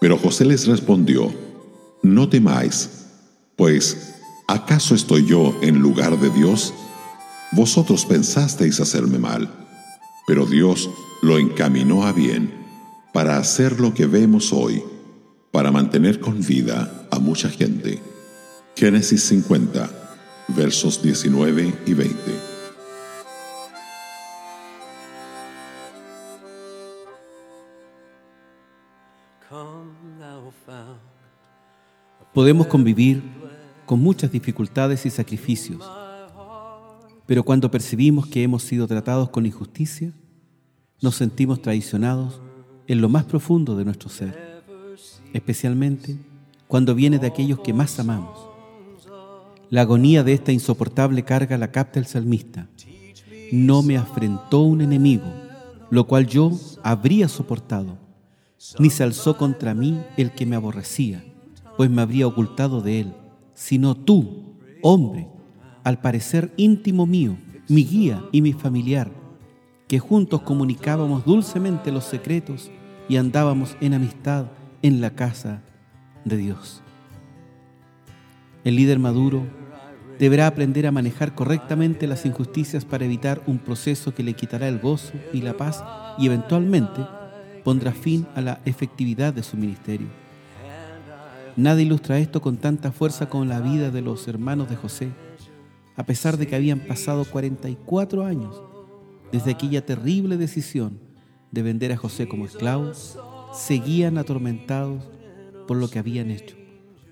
Pero José les respondió, No temáis, pues ¿acaso estoy yo en lugar de Dios? Vosotros pensasteis hacerme mal, pero Dios lo encaminó a bien para hacer lo que vemos hoy, para mantener con vida a mucha gente. Génesis 50, versos 19 y 20. Podemos convivir con muchas dificultades y sacrificios, pero cuando percibimos que hemos sido tratados con injusticia, nos sentimos traicionados en lo más profundo de nuestro ser, especialmente cuando viene de aquellos que más amamos. La agonía de esta insoportable carga la capta el salmista. No me afrentó un enemigo, lo cual yo habría soportado, ni se alzó contra mí el que me aborrecía pues me habría ocultado de él, sino tú, hombre, al parecer íntimo mío, mi guía y mi familiar, que juntos comunicábamos dulcemente los secretos y andábamos en amistad en la casa de Dios. El líder maduro deberá aprender a manejar correctamente las injusticias para evitar un proceso que le quitará el gozo y la paz y eventualmente pondrá fin a la efectividad de su ministerio. Nada ilustra esto con tanta fuerza como la vida de los hermanos de José, a pesar de que habían pasado 44 años desde aquella terrible decisión de vender a José como esclavo, seguían atormentados por lo que habían hecho,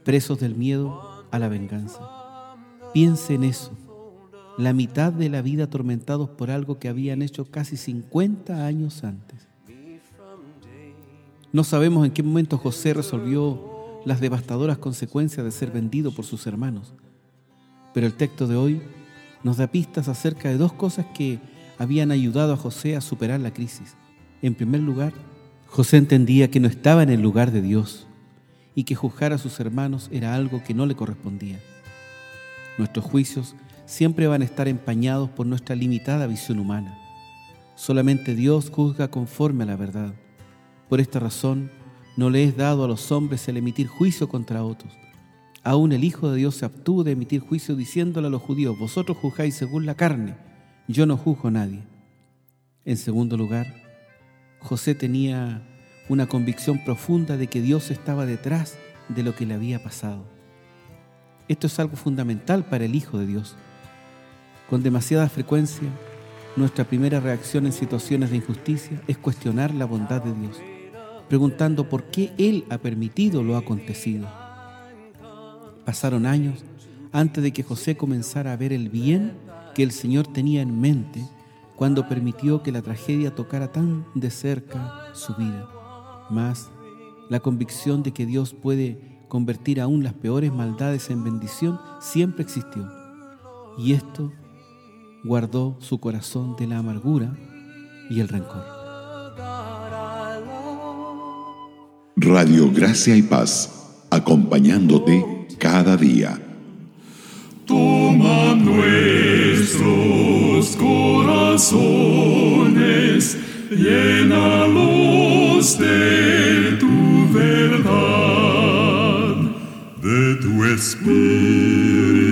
presos del miedo a la venganza. Piense en eso, la mitad de la vida atormentados por algo que habían hecho casi 50 años antes. No sabemos en qué momento José resolvió las devastadoras consecuencias de ser vendido por sus hermanos. Pero el texto de hoy nos da pistas acerca de dos cosas que habían ayudado a José a superar la crisis. En primer lugar, José entendía que no estaba en el lugar de Dios y que juzgar a sus hermanos era algo que no le correspondía. Nuestros juicios siempre van a estar empañados por nuestra limitada visión humana. Solamente Dios juzga conforme a la verdad. Por esta razón, no le es dado a los hombres el emitir juicio contra otros. Aún el Hijo de Dios se abstuvo de emitir juicio diciéndole a los judíos, vosotros juzgáis según la carne, yo no juzgo a nadie. En segundo lugar, José tenía una convicción profunda de que Dios estaba detrás de lo que le había pasado. Esto es algo fundamental para el Hijo de Dios. Con demasiada frecuencia, nuestra primera reacción en situaciones de injusticia es cuestionar la bondad de Dios preguntando por qué Él ha permitido lo acontecido. Pasaron años antes de que José comenzara a ver el bien que el Señor tenía en mente cuando permitió que la tragedia tocara tan de cerca su vida. Mas la convicción de que Dios puede convertir aún las peores maldades en bendición siempre existió. Y esto guardó su corazón de la amargura y el rencor. Radio Gracia y Paz, acompañándote cada día. Toma nuestros corazones, llénalos de tu verdad, de tu espíritu.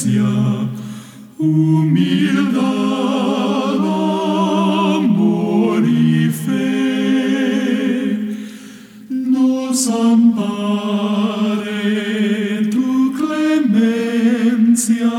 presencia, humildad, amor y fe, nos ampare tu clemencia.